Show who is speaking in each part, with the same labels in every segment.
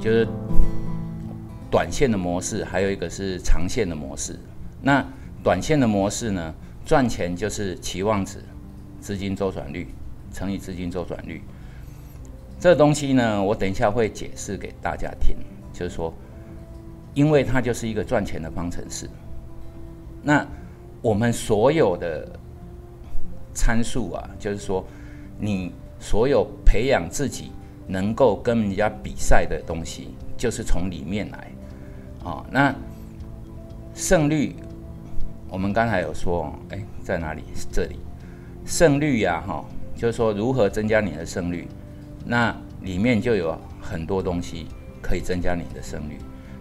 Speaker 1: 就是短线的模式，还有一个是长线的模式。那短线的模式呢，赚钱就是期望值、资金周转率乘以资金周转率。这东西呢，我等一下会解释给大家听，就是说，因为它就是一个赚钱的方程式。那我们所有的参数啊，就是说，你所有培养自己能够跟人家比赛的东西，就是从里面来。啊，那胜率，我们刚才有说，哎，在哪里？这里，胜率呀，哈，就是说如何增加你的胜率。那里面就有很多东西可以增加你的胜率。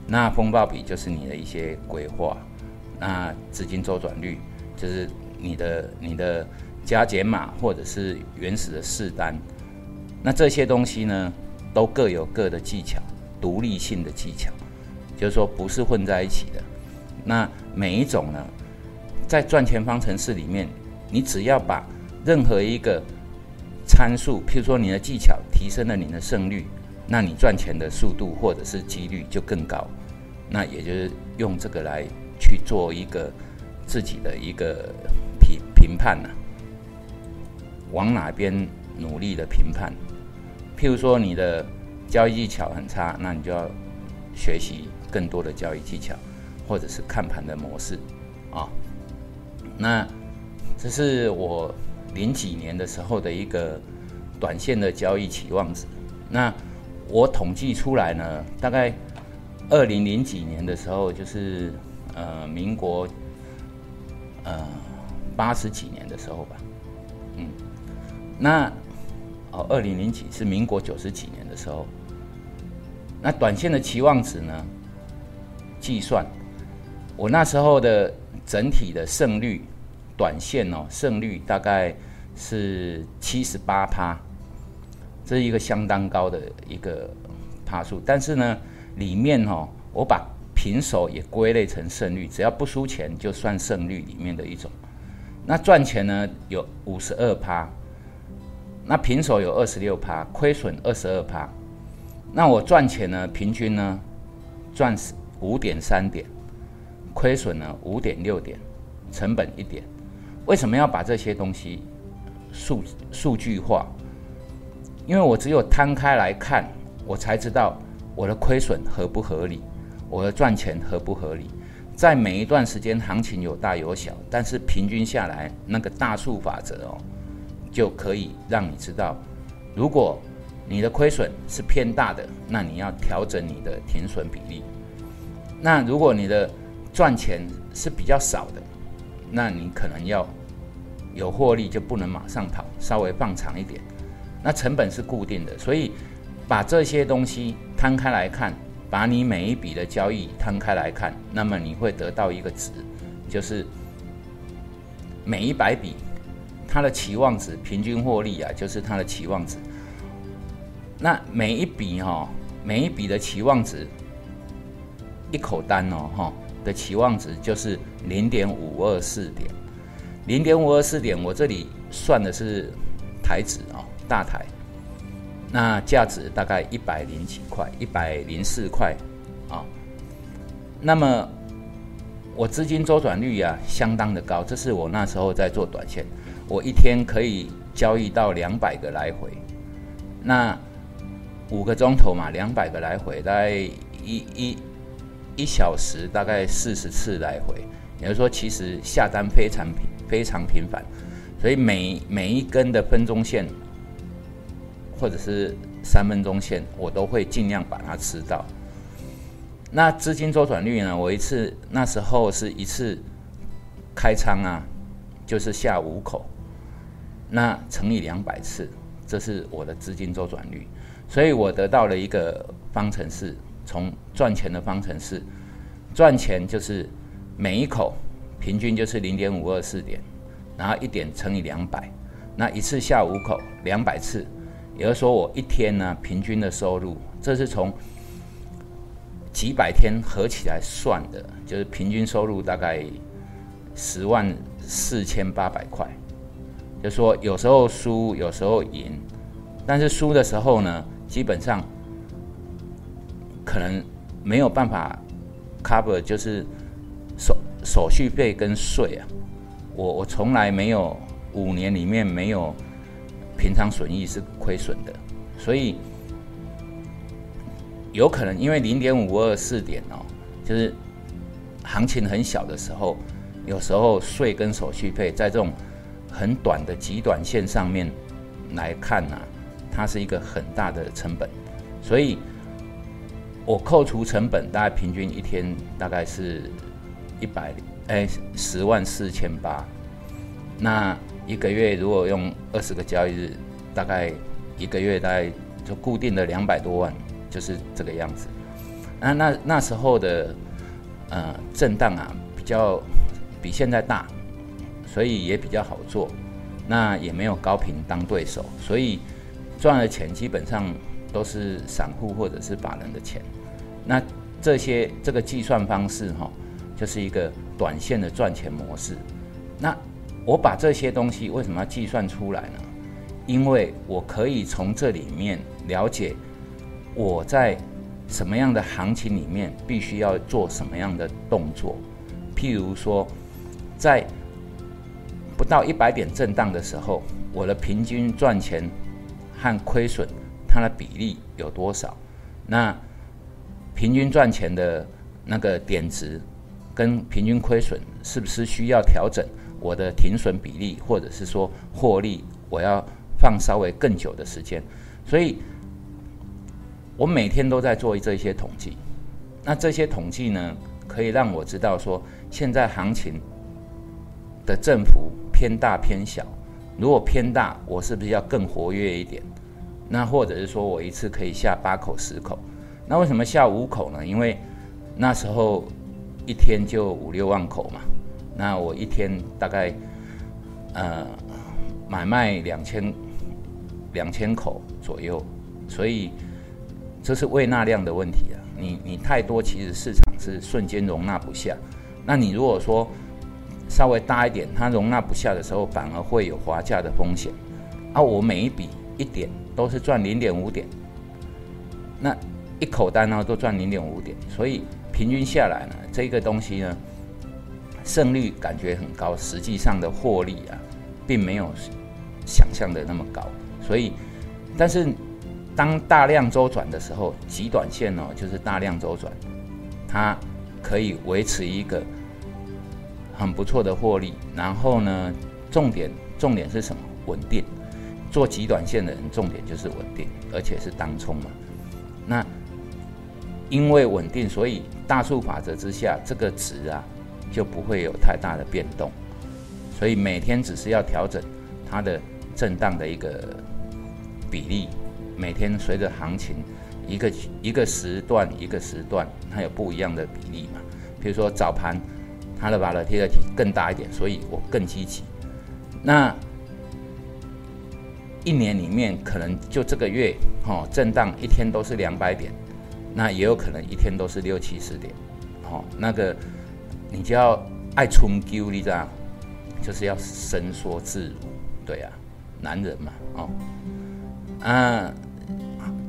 Speaker 1: 那风暴比就是你的一些规划，那资金周转率就是你的你的加减码或者是原始的试单。那这些东西呢，都各有各的技巧，独立性的技巧，就是说不是混在一起的。那每一种呢，在赚钱方程式里面，你只要把任何一个参数，譬如说你的技巧提升了你的胜率，那你赚钱的速度或者是几率就更高。那也就是用这个来去做一个自己的一个评评判呢，往哪边努力的评判。譬如说你的交易技巧很差，那你就要学习更多的交易技巧，或者是看盘的模式啊。那这是我。零几年的时候的一个短线的交易期望值，那我统计出来呢，大概二零零几年的时候，就是呃民国呃八十几年的时候吧，嗯，那哦二零零几是民国九十几年的时候，那短线的期望值呢，计算我那时候的整体的胜率。短线哦，胜率大概是七十八趴，这是一个相当高的一个趴数。但是呢，里面哦，我把平手也归类成胜率，只要不输钱就算胜率里面的一种。那赚钱呢有五十二趴，那平手有二十六趴，亏损二十二趴。那我赚钱呢，平均呢赚五点三点，亏损呢五点六点，成本一点。为什么要把这些东西数数据化？因为我只有摊开来看，我才知道我的亏损合不合理，我的赚钱合不合理。在每一段时间，行情有大有小，但是平均下来，那个大数法则哦，就可以让你知道，如果你的亏损是偏大的，那你要调整你的停损比例；那如果你的赚钱是比较少的，那你可能要有获利，就不能马上跑，稍微放长一点。那成本是固定的，所以把这些东西摊开来看，把你每一笔的交易摊开来看，那么你会得到一个值，就是每一百笔它的期望值，平均获利啊，就是它的期望值。那每一笔哈，每一笔的期望值，一口单哦哈。的期望值就是零点五二四点，零点五二四点，我这里算的是台指啊，大台，那价值大概一百零几块，一百零四块啊。那么我资金周转率啊，相当的高，这是我那时候在做短线，我一天可以交易到两百个来回，那五个钟头嘛，两百个来回，大概一一。一小时大概四十次来回，也就是说，其实下单非常频非常频繁，所以每每一根的分钟线或者是三分钟线，我都会尽量把它吃到。那资金周转率呢？我一次那时候是一次开仓啊，就是下五口，那乘以两百次，这是我的资金周转率，所以我得到了一个方程式。从赚钱的方程式，赚钱就是每一口平均就是零点五二四点，然后一点乘以两百，那一次下五口两百次，也就是说我一天呢平均的收入，这是从几百天合起来算的，就是平均收入大概十万四千八百块，就说有时候输有时候赢，但是输的时候呢，基本上可能没有办法 cover，就是手手续费跟税啊。我我从来没有五年里面没有平常损益是亏损的，所以有可能因为零点五二四点哦，就是行情很小的时候，有时候税跟手续费在这种很短的极短线上面来看呢，它是一个很大的成本，所以我扣除成本，大概平均一天大概是一百。哎，十万四千八，那一个月如果用二十个交易日，大概一个月大概就固定的两百多万，就是这个样子。那那那时候的呃震荡啊，比较比现在大，所以也比较好做。那也没有高频当对手，所以赚的钱基本上都是散户或者是法人的钱。那这些这个计算方式哈。就是一个短线的赚钱模式。那我把这些东西为什么要计算出来呢？因为我可以从这里面了解我在什么样的行情里面必须要做什么样的动作。譬如说，在到一百点震荡的时候，我的平均赚钱和亏损它的比例有多少？那平均赚钱的那个点值。跟平均亏损是不是需要调整我的停损比例，或者是说获利我要放稍微更久的时间？所以，我每天都在做这些统计。那这些统计呢，可以让我知道说现在行情的振幅偏大偏小。如果偏大，我是不是要更活跃一点？那或者是说我一次可以下八口十口？那为什么下五口呢？因为那时候。一天就五六万口嘛，那我一天大概呃买卖两千两千口左右，所以这是胃纳量的问题啊。你你太多，其实市场是瞬间容纳不下。那你如果说稍微大一点，它容纳不下的时候，反而会有滑价的风险。啊，我每一笔一点都是赚零点五点，那一口单呢都赚零点五点，所以。平均下来呢，这个东西呢，胜率感觉很高，实际上的获利啊，并没有想象的那么高。所以，但是当大量周转的时候，极短线哦，就是大量周转，它可以维持一个很不错的获利。然后呢，重点重点是什么？稳定。做极短线的人，重点就是稳定，而且是当冲嘛。那因为稳定，所以。大数法则之下，这个值啊就不会有太大的变动，所以每天只是要调整它的震荡的一个比例。每天随着行情一个一个时段一个时段，它有不一样的比例嘛。比如说早盘它的 volatility 更大一点，所以我更积极。那一年里面可能就这个月哦震荡一天都是两百点。那也有可能一天都是六七十点，哦，那个你就要爱冲丢，你知道，就是要伸缩自如，对啊，男人嘛，哦，啊，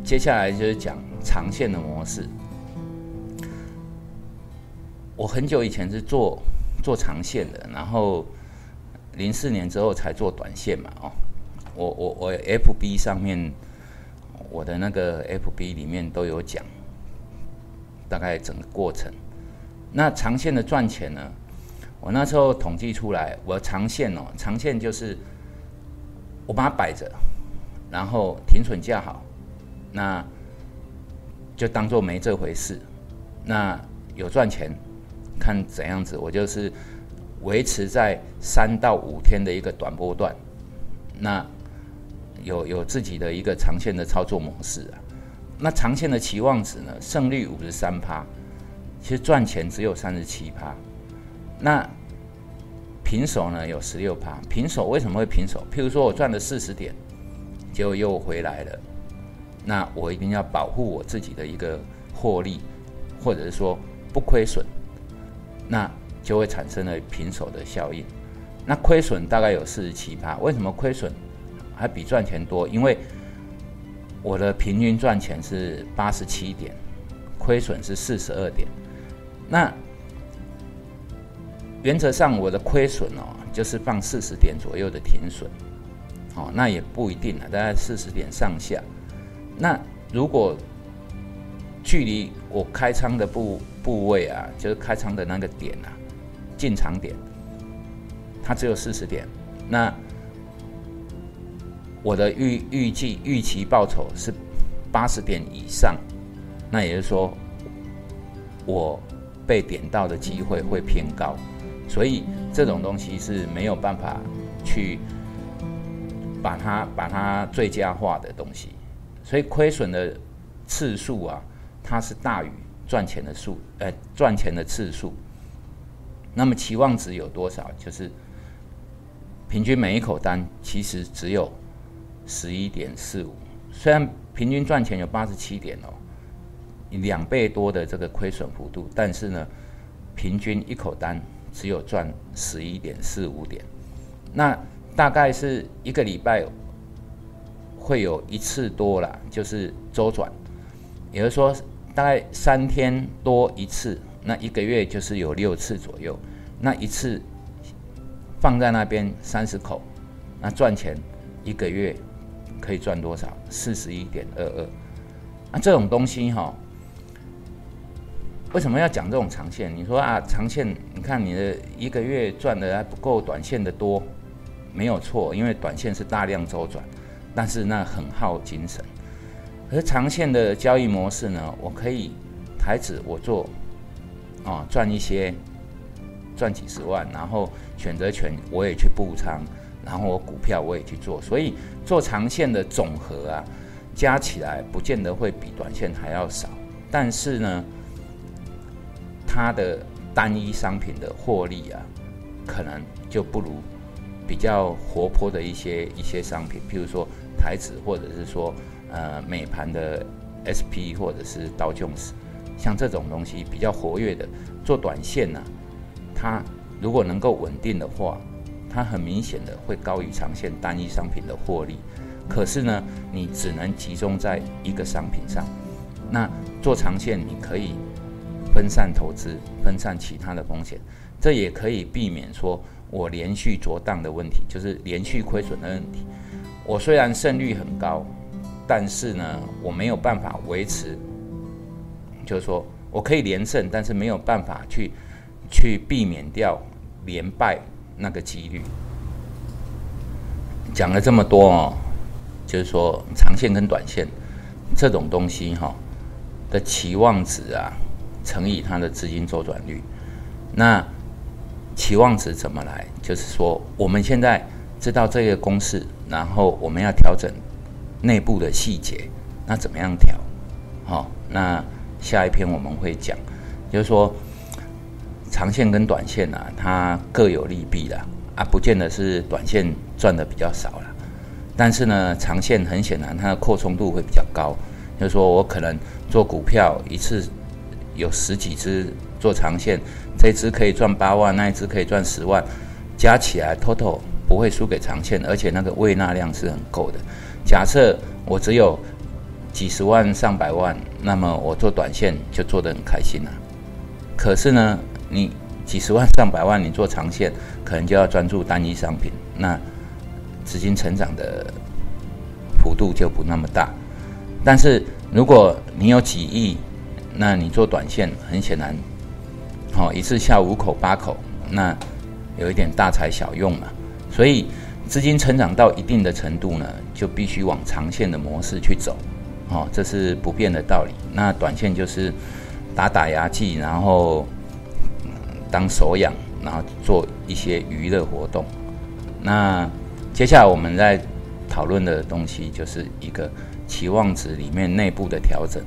Speaker 1: 接下来就是讲长线的模式。我很久以前是做做长线的，然后零四年之后才做短线嘛，哦，我我我 F B 上面我的那个 F B 里面都有讲。大概整个过程，那长线的赚钱呢？我那时候统计出来，我长线哦，长线就是我把它摆着，然后停损价好，那就当做没这回事。那有赚钱，看怎样子，我就是维持在三到五天的一个短波段，那有有自己的一个长线的操作模式啊。那长线的期望值呢？胜率五十三趴，其实赚钱只有三十七趴。那平手呢？有十六趴。平手为什么会平手？譬如说我赚了四十点，结果又回来了，那我一定要保护我自己的一个获利，或者是说不亏损，那就会产生了平手的效应。那亏损大概有四十七趴。为什么亏损还比赚钱多？因为我的平均赚钱是八十七点，亏损是四十二点。那原则上我的亏损哦，就是放四十点左右的停损，哦，那也不一定啊，大概四十点上下。那如果距离我开仓的部部位啊，就是开仓的那个点啊，进场点，它只有四十点，那我的预预计预期报酬是八十点以上，那也就是说，我被点到的机会会偏高，所以这种东西是没有办法去把它把它最佳化的东西，所以亏损的次数啊。它是大于赚钱的数，呃，赚钱的次数。那么期望值有多少？就是平均每一口单其实只有十一点四五，虽然平均赚钱有八十七点哦，两倍多的这个亏损幅度，但是呢，平均一口单只有赚十一点四五点。那大概是一个礼拜会有一次多了，就是周转，也就是说。大概三天多一次，那一个月就是有六次左右。那一次放在那边三十口，那赚钱一个月可以赚多少？四十一点二二。那这种东西哈，为什么要讲这种长线？你说啊，长线你看你的一个月赚的还不够短线的多，没有错，因为短线是大量周转，但是那很耗精神。而长线的交易模式呢，我可以台子我做，啊赚一些，赚几十万，然后选择权我也去布仓，然后我股票我也去做，所以做长线的总和啊，加起来不见得会比短线还要少，但是呢，它的单一商品的获利啊，可能就不如比较活泼的一些一些商品，譬如说台子或者是说。呃，美盘的 SP 或者是刀 Jones，像这种东西比较活跃的，做短线呢，它如果能够稳定的话，它很明显的会高于长线单一商品的获利。可是呢，你只能集中在一个商品上。那做长线，你可以分散投资，分散其他的风险，这也可以避免说我连续着当的问题，就是连续亏损的问题。我虽然胜率很高。但是呢，我没有办法维持，就是说我可以连胜，但是没有办法去去避免掉连败那个几率。讲了这么多哦，就是说长线跟短线这种东西哈的期望值啊，乘以它的资金周转率。那期望值怎么来？就是说我们现在知道这个公式，然后我们要调整。内部的细节，那怎么样调？好，那下一篇我们会讲，就是说长线跟短线啊，它各有利弊的啊，不见得是短线赚的比较少了，但是呢，长线很显然它的扩充度会比较高，就是说我可能做股票一次有十几只做长线，这只可以赚八万，那一只可以赚十万，加起来 total 不会输给长线，而且那个胃纳量是很够的。假设我只有几十万上百万，那么我做短线就做得很开心了。可是呢，你几十万上百万，你做长线可能就要专注单一商品，那资金成长的幅度就不那么大。但是如果你有几亿，那你做短线很显然，好一次下五口八口，那有一点大材小用嘛，所以。资金成长到一定的程度呢，就必须往长线的模式去走，哦，这是不变的道理。那短线就是打打牙祭，然后当手痒，然后做一些娱乐活动。那接下来我们在讨论的东西就是一个期望值里面内部的调整。